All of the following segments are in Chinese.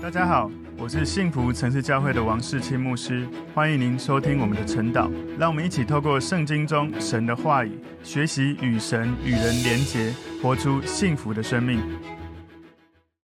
大家好，我是幸福城市教会的王世清牧师，欢迎您收听我们的晨祷。让我们一起透过圣经中神的话语，学习与神与人连结，活出幸福的生命。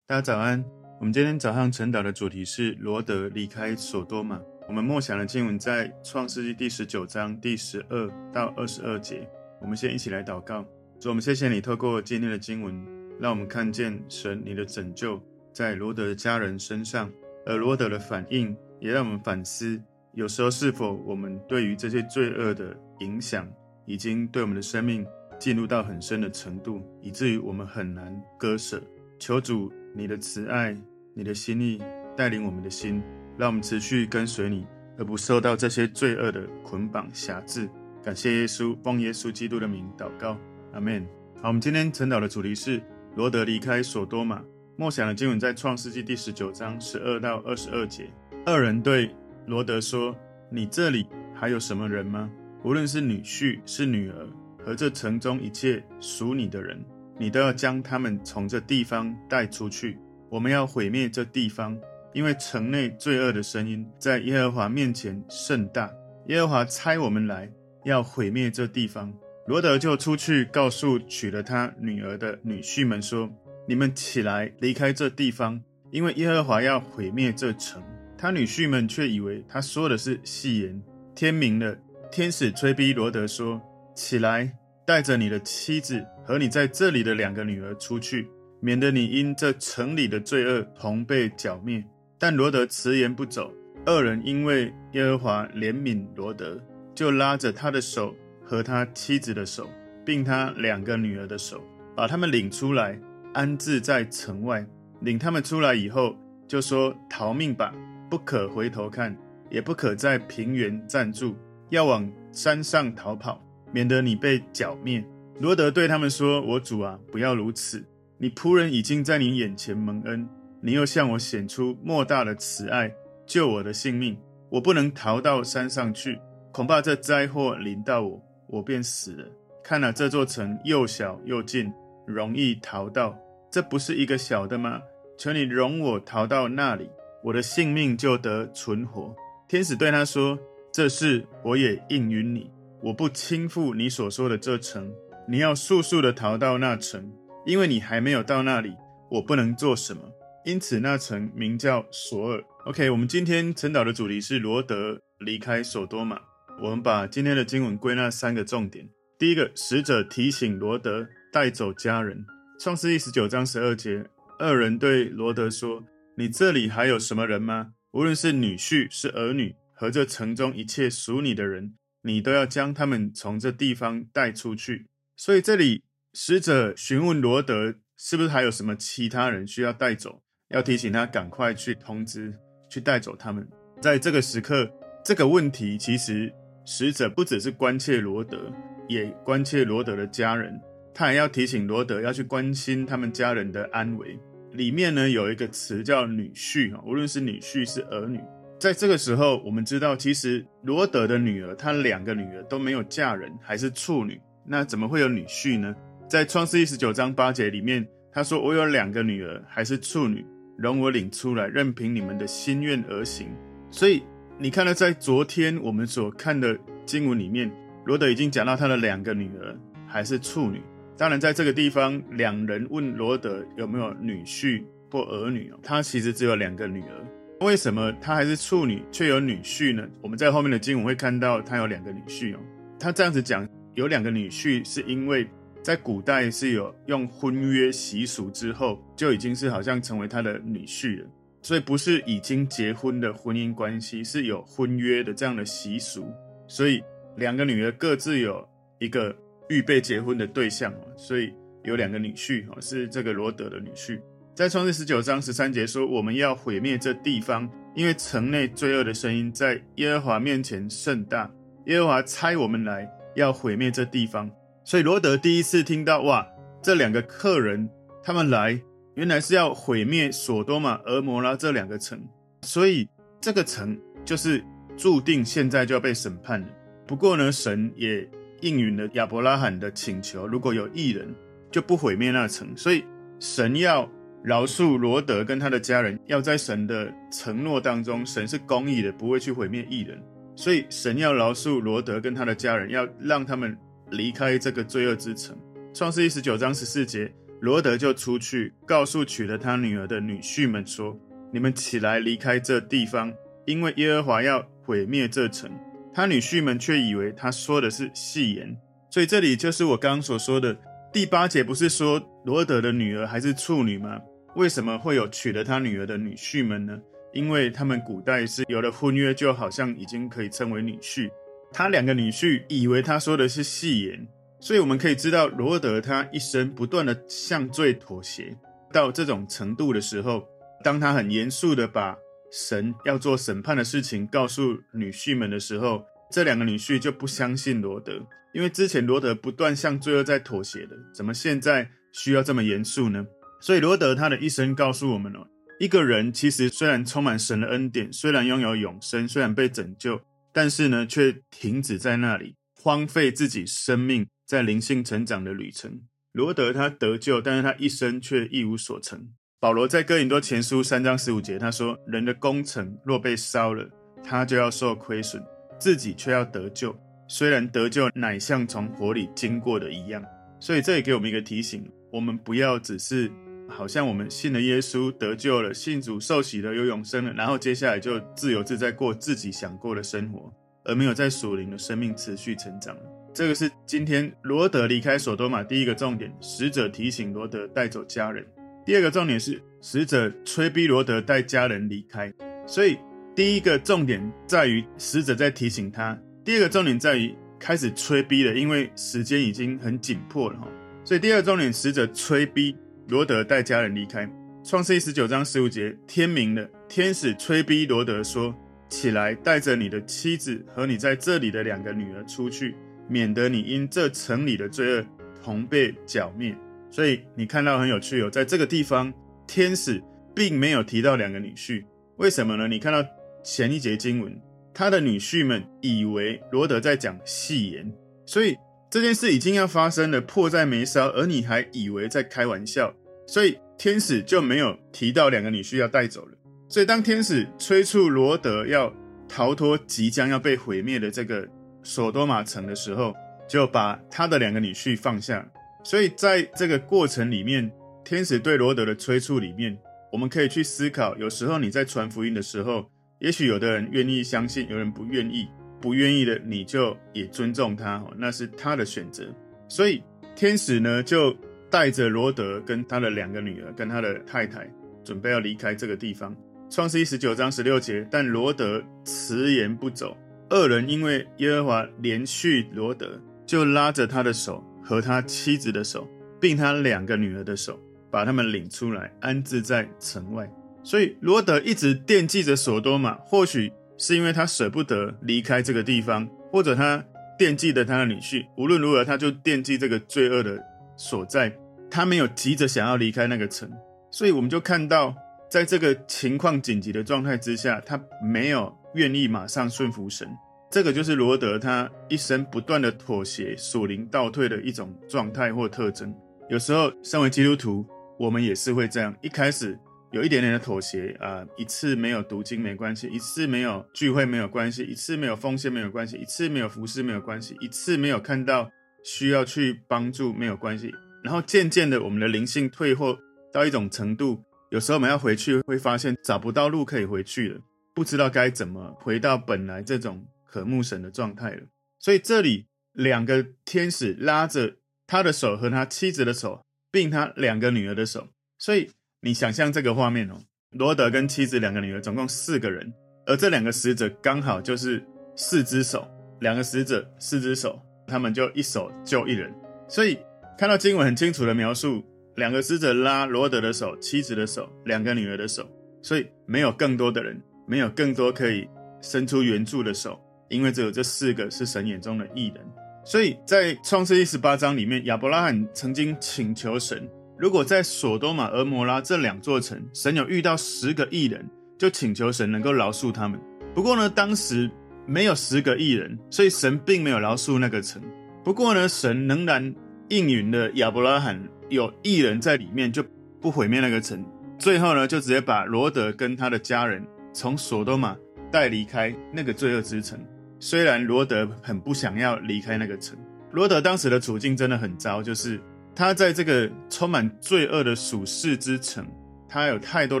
大家早安，我们今天早上晨祷的主题是罗德离开索多玛。我们默想的经文在创世纪第十九章第十二到二十二节。我们先一起来祷告，主，我们谢谢你透过今天的经文，让我们看见神你的拯救。在罗德的家人身上，而罗德的反应也让我们反思：有时候是否我们对于这些罪恶的影响，已经对我们的生命进入到很深的程度，以至于我们很难割舍。求主你的慈爱、你的心意带领我们的心，让我们持续跟随你，而不受到这些罪恶的捆绑辖制。感谢耶稣，奉耶稣基督的名祷告，阿门。好，我们今天晨祷的主题是罗德离开索多玛。默想的经文在创世纪第十九章十二到二十二节。二人对罗德说：“你这里还有什么人吗？无论是女婿是女儿，和这城中一切属你的人，你都要将他们从这地方带出去。我们要毁灭这地方，因为城内罪恶的声音在耶和华面前甚大。耶和华差我们来，要毁灭这地方。”罗德就出去告诉娶了他女儿的女婿们说。你们起来，离开这地方，因为耶和华要毁灭这城。他女婿们却以为他说的是戏言。天明了，天使催逼罗德说：“起来，带着你的妻子和你在这里的两个女儿出去，免得你因这城里的罪恶同被剿灭。”但罗德迟延不走。二人因为耶和华怜悯罗德，就拉着他的手和他妻子的手，并他两个女儿的手，把他们领出来。安置在城外，领他们出来以后，就说：“逃命吧，不可回头看，也不可在平原暂住，要往山上逃跑，免得你被剿灭。”罗德对他们说：“我主啊，不要如此！你仆人已经在你眼前蒙恩，你又向我显出莫大的慈爱，救我的性命。我不能逃到山上去，恐怕这灾祸临到我，我便死了。看哪，这座城又小又近。”容易逃到，这不是一个小的吗？求你容我逃到那里，我的性命就得存活。天使对他说：“这事我也应允你，我不倾覆你所说的这城。你要速速的逃到那城，因为你还没有到那里，我不能做什么。因此那城名叫索尔。” OK，我们今天晨祷的主题是罗得离开索多玛。我们把今天的经文归纳三个重点：第一个，使者提醒罗德。带走家人。创世记十九章十二节，二人对罗德说：“你这里还有什么人吗？无论是女婿是儿女，和这城中一切属你的人，你都要将他们从这地方带出去。”所以这里使者询问罗德，是不是还有什么其他人需要带走？要提醒他赶快去通知，去带走他们。在这个时刻，这个问题其实使者不只是关切罗德，也关切罗德的家人。他还要提醒罗德要去关心他们家人的安危。里面呢有一个词叫女婿啊，无论是女婿是儿女，在这个时候，我们知道其实罗德的女儿，她两个女儿都没有嫁人，还是处女，那怎么会有女婿呢？在创世记十九章八节里面，他说：“我有两个女儿，还是处女，容我领出来，任凭你们的心愿而行。”所以你看到，在昨天我们所看的经文里面，罗德已经讲到他的两个女儿还是处女。当然，在这个地方，两人问罗德有没有女婿或儿女哦，他其实只有两个女儿。为什么他还是处女却有女婿呢？我们在后面的经文会看到他有两个女婿哦。他这样子讲有两个女婿，是因为在古代是有用婚约习俗之后就已经是好像成为他的女婿了，所以不是已经结婚的婚姻关系，是有婚约的这样的习俗。所以两个女儿各自有一个。预备结婚的对象，所以有两个女婿哦，是这个罗德的女婿。在创世十九章十三节说：“我们要毁灭这地方，因为城内罪恶的声音在耶和华面前甚大。耶和华差我们来，要毁灭这地方。”所以罗德第一次听到，哇，这两个客人他们来，原来是要毁灭索多玛、俄摩拉这两个城，所以这个城就是注定现在就要被审判了。不过呢，神也。应允了亚伯拉罕的请求，如果有异人，就不毁灭那城。所以神要饶恕罗德跟他的家人，要在神的承诺当中，神是公义的，不会去毁灭异人。所以神要饶恕罗德跟他的家人，要让他们离开这个罪恶之城。创世记十九章十四节，罗德就出去告诉娶了他女儿的女婿们说：“你们起来离开这地方，因为耶和华要毁灭这城。”他女婿们却以为他说的是戏言。所以这里就是我刚刚所说的第八节，不是说罗德的女儿还是处女吗？为什么会有娶了他女儿的女婿们呢？因为他们古代是有了婚约，就好像已经可以称为女婿。他两个女婿以为他说的是戏言，所以我们可以知道罗德他一生不断的向罪妥协，到这种程度的时候，当他很严肃的把神要做审判的事情告诉女婿们的时候，这两个女婿就不相信罗德，因为之前罗德不断向罪恶在妥协的，怎么现在需要这么严肃呢？所以罗德他的一生告诉我们哦。一个人其实虽然充满神的恩典，虽然拥有永生，虽然被拯救，但是呢，却停止在那里，荒废自己生命在灵性成长的旅程。罗德他得救，但是他一生却一无所成。保罗在哥林多前书三章十五节他说：“人的工程若被烧了，他就要受亏损，自己却要得救。虽然得救，乃像从火里经过的一样。”所以这也给我们一个提醒：我们不要只是。好像我们信了耶稣得救了，信主受洗了，有永生了，然后接下来就自由自在过自己想过的生活，而没有在属灵的生命持续成长。这个是今天罗德离开索多玛第一个重点，使者提醒罗德带走家人。第二个重点是使者催逼罗德带家人离开。所以第一个重点在于使者在提醒他，第二个重点在于开始催逼了，因为时间已经很紧迫了哈。所以第二个重点，使者催逼。罗德带家人离开。创世记十九章十五节，天明了，天使催逼罗德说：“起来，带着你的妻子和你在这里的两个女儿出去，免得你因这城里的罪恶同被剿灭。”所以你看到很有趣哦，在这个地方，天使并没有提到两个女婿，为什么呢？你看到前一节经文，他的女婿们以为罗德在讲戏言，所以这件事已经要发生了，迫在眉梢，而你还以为在开玩笑。所以天使就没有提到两个女婿要带走了。所以当天使催促罗德要逃脱即将要被毁灭的这个索多玛城的时候，就把他的两个女婿放下。所以在这个过程里面，天使对罗德的催促里面，我们可以去思考：有时候你在传福音的时候，也许有的人愿意相信，有人不愿意。不愿意的你就也尊重他，那是他的选择。所以天使呢就。带着罗德跟他的两个女儿，跟他的太太，准备要离开这个地方。创世一十九章十六节，但罗德迟延不走。二人因为耶和华怜恤罗得，就拉着他的手和他妻子的手，并他两个女儿的手，把他们领出来，安置在城外。所以罗德一直惦记着索多玛，或许是因为他舍不得离开这个地方，或者他惦记着他的女婿。无论如何，他就惦记这个罪恶的。所在，他没有急着想要离开那个城，所以我们就看到，在这个情况紧急的状态之下，他没有 愿意马上顺服神。这个就是罗德他一生不断的妥协、属灵倒退的一种状态或特征。有时候，身为基督徒，我们也是会这样，一开始有一点点的妥协啊，一次没有读经没关系，一次没有聚会没有关系，一次没有奉献没有关系，一次没有服侍没有关系，一次没有看到。需要去帮助没有关系，然后渐渐的，我们的灵性退后到一种程度，有时候我们要回去，会发现找不到路可以回去了，不知道该怎么回到本来这种渴慕神的状态了。所以这里两个天使拉着他的手和他妻子的手，并他两个女儿的手。所以你想象这个画面哦，罗德跟妻子两个女儿总共四个人，而这两个使者刚好就是四只手，两个使者四只手。他们就一手救一人，所以看到经文很清楚的描述，两个使者拉罗德的手、妻子的手、两个女儿的手，所以没有更多的人，没有更多可以伸出援助的手，因为只有这四个是神眼中的义人。所以在创世记十八章里面，亚伯拉罕曾经请求神，如果在索多玛、俄摩拉这两座城，神有遇到十个义人，就请求神能够饶恕他们。不过呢，当时。没有十个义人，所以神并没有饶恕那个城。不过呢，神仍然应允了亚伯拉罕有义人在里面，就不毁灭那个城。最后呢，就直接把罗德跟他的家人从索多玛带离开那个罪恶之城。虽然罗德很不想要离开那个城，罗德当时的处境真的很糟，就是他在这个充满罪恶的属世之城，他有太多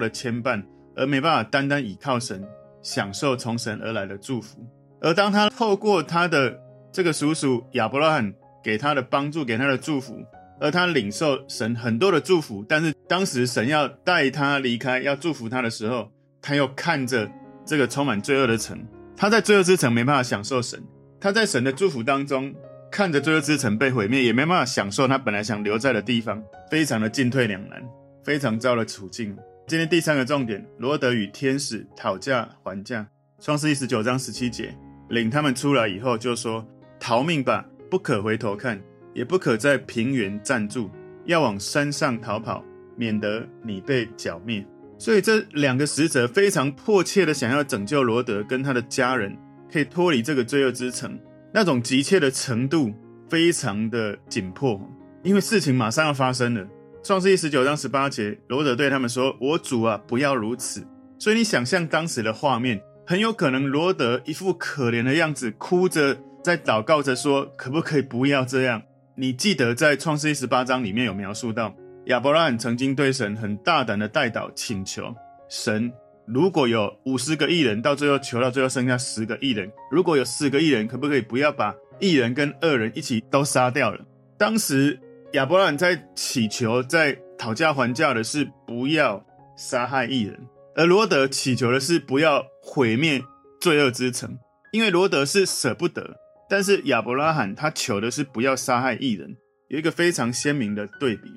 的牵绊，而没办法单单倚靠神，享受从神而来的祝福。而当他透过他的这个叔叔亚伯拉罕给他的帮助，给他的祝福，而他领受神很多的祝福，但是当时神要带他离开，要祝福他的时候，他又看着这个充满罪恶的城。他在罪恶之城没办法享受神，他在神的祝福当中看着罪恶之城被毁灭，也没办法享受他本来想留在的地方，非常的进退两难，非常糟的处境。今天第三个重点，罗德与天使讨价还价。创世记十九章十七节，领他们出来以后就说：“逃命吧，不可回头看，也不可在平原暂住，要往山上逃跑，免得你被剿灭。”所以这两个使者非常迫切的想要拯救罗德跟他的家人，可以脱离这个罪恶之城，那种急切的程度非常的紧迫，因为事情马上要发生了。创世记十九章十八节，罗德对他们说：“我主啊，不要如此。”所以你想象当时的画面，很有可能罗德一副可怜的样子，哭着在祷告着说：“可不可以不要这样？”你记得在创世记十八章里面有描述到。亚伯拉罕曾经对神很大胆的代祷请求神，如果有五十个艺人，到最后求到最后剩下十个艺人，如果有四个艺人，可不可以不要把艺人跟恶人一起都杀掉了？当时亚伯拉罕在祈求，在讨价还价的是不要杀害艺人，而罗德祈求的是不要毁灭罪恶之城，因为罗德是舍不得，但是亚伯拉罕他求的是不要杀害艺人，有一个非常鲜明的对比。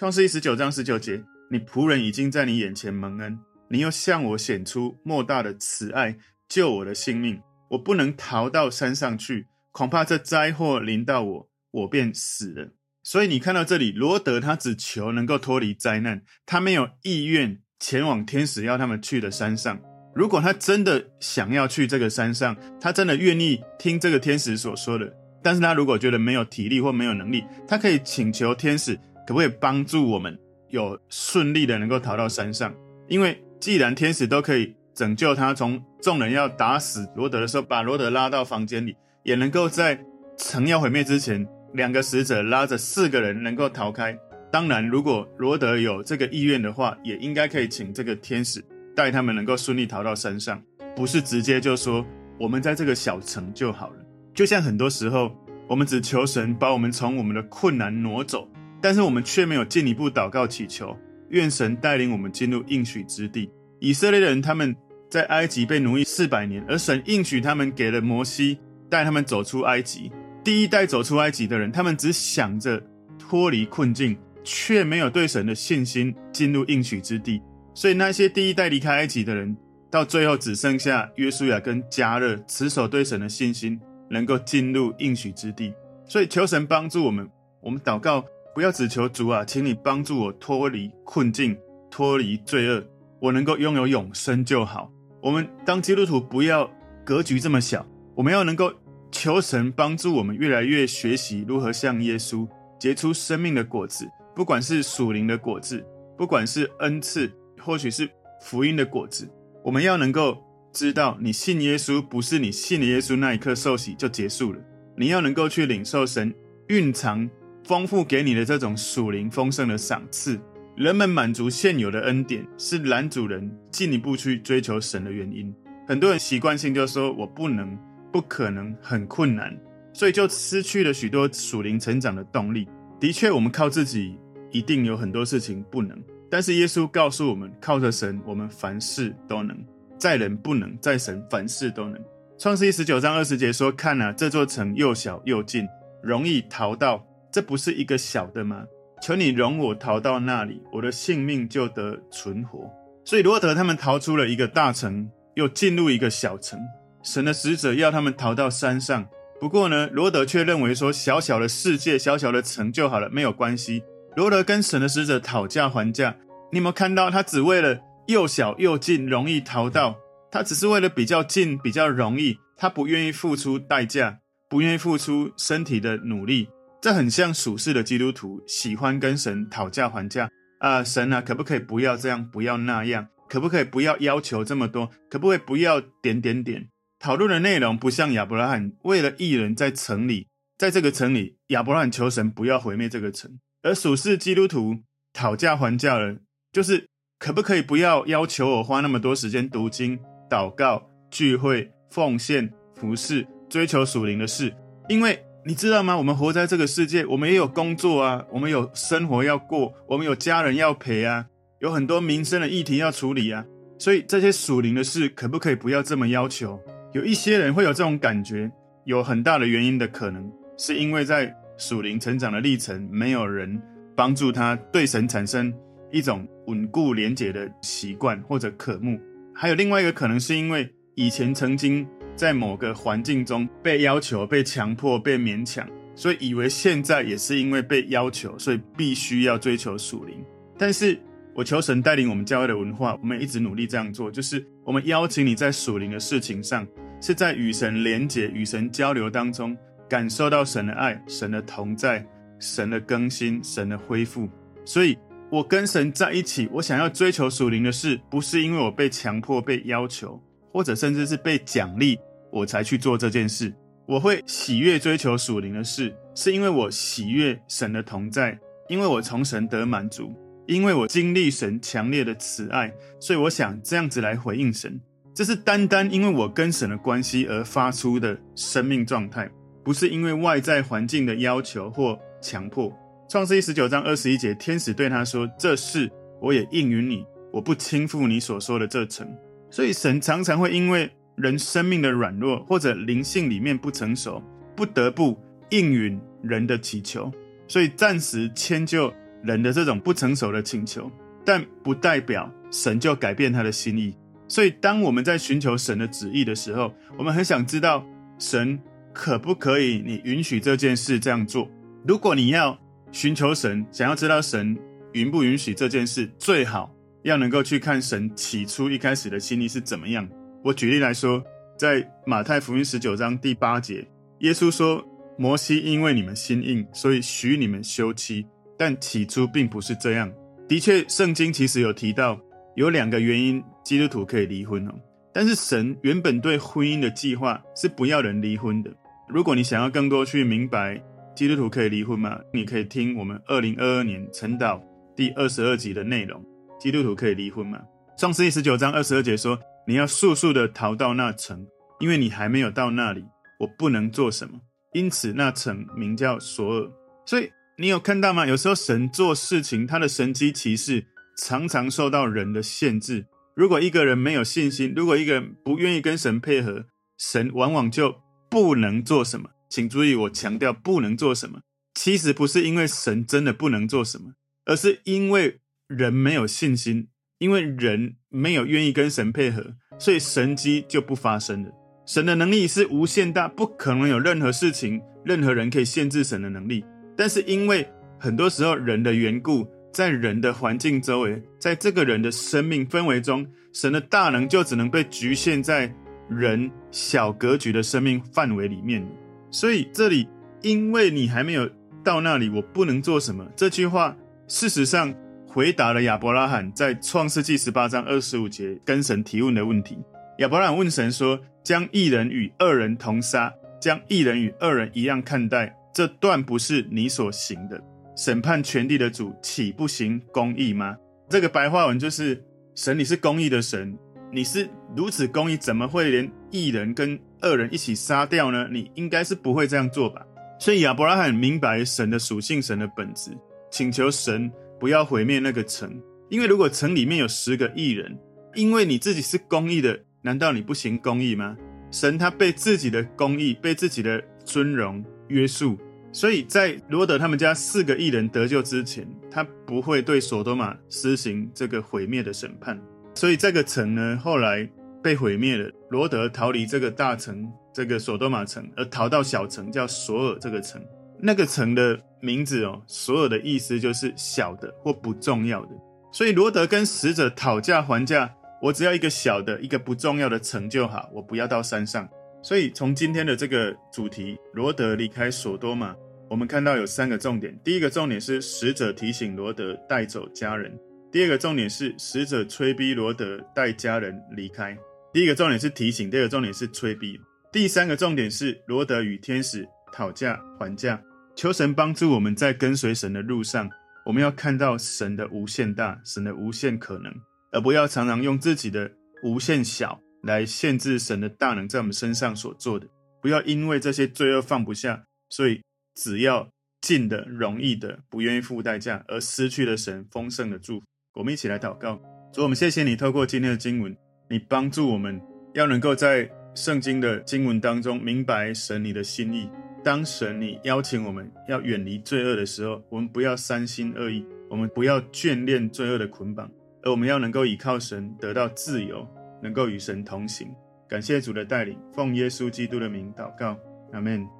创世记十九章十九节，你仆人已经在你眼前蒙恩，你又向我显出莫大的慈爱，救我的性命。我不能逃到山上去，恐怕这灾祸临到我，我便死了。所以你看到这里，罗德他只求能够脱离灾难，他没有意愿前往天使要他们去的山上。如果他真的想要去这个山上，他真的愿意听这个天使所说的，但是他如果觉得没有体力或没有能力，他可以请求天使。可不可以帮助我们有顺利的能够逃到山上？因为既然天使都可以拯救他，从众人要打死罗德的时候，把罗德拉到房间里，也能够在城要毁灭之前，两个使者拉着四个人能够逃开。当然，如果罗德有这个意愿的话，也应该可以请这个天使带他们能够顺利逃到山上，不是直接就说我们在这个小城就好了。就像很多时候，我们只求神把我们从我们的困难挪走。但是我们却没有进一步祷告祈求，愿神带领我们进入应许之地。以色列的人他们在埃及被奴役四百年，而神应许他们给了摩西带他们走出埃及。第一代走出埃及的人，他们只想着脱离困境，却没有对神的信心进入应许之地。所以那些第一代离开埃及的人，到最后只剩下约书亚跟迦勒持守对神的信心，能够进入应许之地。所以求神帮助我们，我们祷告。不要只求主啊，请你帮助我脱离困境，脱离罪恶，我能够拥有永生就好。我们当基督徒不要格局这么小，我们要能够求神帮助我们越来越学习如何像耶稣结出生命的果子，不管是属灵的果子，不管是恩赐，或许是福音的果子，我们要能够知道，你信耶稣不是你信了耶稣那一刻受洗就结束了，你要能够去领受神蕴藏。丰富给你的这种属灵丰盛的赏赐，人们满足现有的恩典，是拦阻人进一步去追求神的原因。很多人习惯性就说：“我不能，不可能，很困难”，所以就失去了许多属灵成长的动力。的确，我们靠自己一定有很多事情不能，但是耶稣告诉我们，靠着神，我们凡事都能。在人不能，在神凡事都能。创世记十九章二十节说：“看啊，这座城又小又近，容易逃到。”这不是一个小的吗？求你容我逃到那里，我的性命就得存活。所以罗德他们逃出了一个大城，又进入一个小城。神的使者要他们逃到山上，不过呢，罗德却认为说小小的世界、小小的城就好了，没有关系。罗德跟神的使者讨价还价，你有没有看到？他只为了又小又近，容易逃到，他只是为了比较近、比较容易，他不愿意付出代价，不愿意付出身体的努力。这很像属世的基督徒，喜欢跟神讨价还价，啊，神啊，可不可以不要这样，不要那样？可不可以不要要求这么多？可不可以不要点点点？讨论的内容不像亚伯拉罕为了义人在城里，在这个城里，亚伯拉罕求神不要毁灭这个城，而属世基督徒讨价还价了，就是可不可以不要要求我花那么多时间读经、祷告、聚会、奉献、服侍、追求属灵的事？因为你知道吗？我们活在这个世界，我们也有工作啊，我们有生活要过，我们有家人要陪啊，有很多民生的议题要处理啊。所以这些属灵的事，可不可以不要这么要求？有一些人会有这种感觉，有很大的原因的可能，是因为在属灵成长的历程，没有人帮助他对神产生一种稳固连结的习惯或者渴慕。还有另外一个可能，是因为以前曾经。在某个环境中被要求、被强迫、被勉强，所以以为现在也是因为被要求，所以必须要追求属灵。但是我求神带领我们教会的文化，我们一直努力这样做，就是我们邀请你在属灵的事情上，是在与神连结、与神交流当中，感受到神的爱、神的同在、神的更新、神的恢复。所以我跟神在一起，我想要追求属灵的事，不是因为我被强迫、被要求，或者甚至是被奖励。我才去做这件事。我会喜悦追求属灵的事，是因为我喜悦神的同在，因为我从神得满足，因为我经历神强烈的慈爱，所以我想这样子来回应神。这是单单因为我跟神的关系而发出的生命状态，不是因为外在环境的要求或强迫。创世记十九章二十一节，天使对他说：“这事我也应允你，我不轻负你所说的这城。”所以神常常会因为。人生命的软弱或者灵性里面不成熟，不得不应允人的祈求，所以暂时迁就人的这种不成熟的请求，但不代表神就改变他的心意。所以当我们在寻求神的旨意的时候，我们很想知道神可不可以，你允许这件事这样做。如果你要寻求神，想要知道神允不允许这件事，最好要能够去看神起初一开始的心意是怎么样。我举例来说，在马太福音十九章第八节，耶稣说：“摩西因为你们心硬，所以许你们休妻，但起初并不是这样。”的确，圣经其实有提到有两个原因，基督徒可以离婚哦。但是神原本对婚姻的计划是不要人离婚的。如果你想要更多去明白基督徒可以离婚吗？你可以听我们二零二二年晨祷第二十二集的内容。基督徒可以离婚吗？创世记十九章二十二节说。你要速速的逃到那城，因为你还没有到那里，我不能做什么。因此，那城名叫索尔。所以，你有看到吗？有时候神做事情，他的神迹奇事常常受到人的限制。如果一个人没有信心，如果一个人不愿意跟神配合，神往往就不能做什么。请注意，我强调不能做什么。其实不是因为神真的不能做什么，而是因为人没有信心。因为人没有愿意跟神配合，所以神迹就不发生了。神的能力是无限大，不可能有任何事情、任何人可以限制神的能力。但是因为很多时候人的缘故，在人的环境周围，在这个人的生命氛围中，神的大能就只能被局限在人小格局的生命范围里面。所以这里，因为你还没有到那里，我不能做什么。这句话，事实上。回答了亚伯拉罕在创世记十八章二十五节跟神提问的问题。亚伯拉罕问神说：“将一人与二人同杀，将一人与二人一样看待，这断不是你所行的。审判全地的主岂不行公义吗？”这个白话文就是：神，你是公义的神，你是如此公义，怎么会连一人跟二人一起杀掉呢？你应该是不会这样做吧？所以亚伯拉罕明白神的属性，神的本质，请求神。不要毁灭那个城，因为如果城里面有十个义人，因为你自己是公义的，难道你不行公义吗？神他被自己的公义、被自己的尊荣约束，所以在罗德他们家四个义人得救之前，他不会对所多玛施行这个毁灭的审判。所以这个城呢，后来被毁灭了。罗德逃离这个大城，这个所多玛城，而逃到小城叫索尔这个城。那个城的名字哦，所有的意思就是小的或不重要的。所以罗德跟使者讨价还价，我只要一个小的、一个不重要的城就好，我不要到山上。所以从今天的这个主题，罗德离开索多玛，我们看到有三个重点。第一个重点是使者提醒罗德带走家人；第二个重点是使者催逼罗德带家人离开。第一个重点是提醒，第二个重点是催逼。第三个重点是罗德与天使讨价还价。求神帮助我们在跟随神的路上，我们要看到神的无限大，神的无限可能，而不要常常用自己的无限小来限制神的大能在我们身上所做的。不要因为这些罪恶放不下，所以。只要近的、容易的，不愿意付代价，而失去了神丰盛的祝福。我们一起来祷告，主，我们谢谢你，透过今天的经文，你帮助我们要能够在圣经的经文当中明白神你的心意。当神你邀请我们要远离罪恶的时候，我们不要三心二意，我们不要眷恋罪恶的捆绑，而我们要能够依靠神得到自由，能够与神同行。感谢主的带领，奉耶稣基督的名祷告，阿门。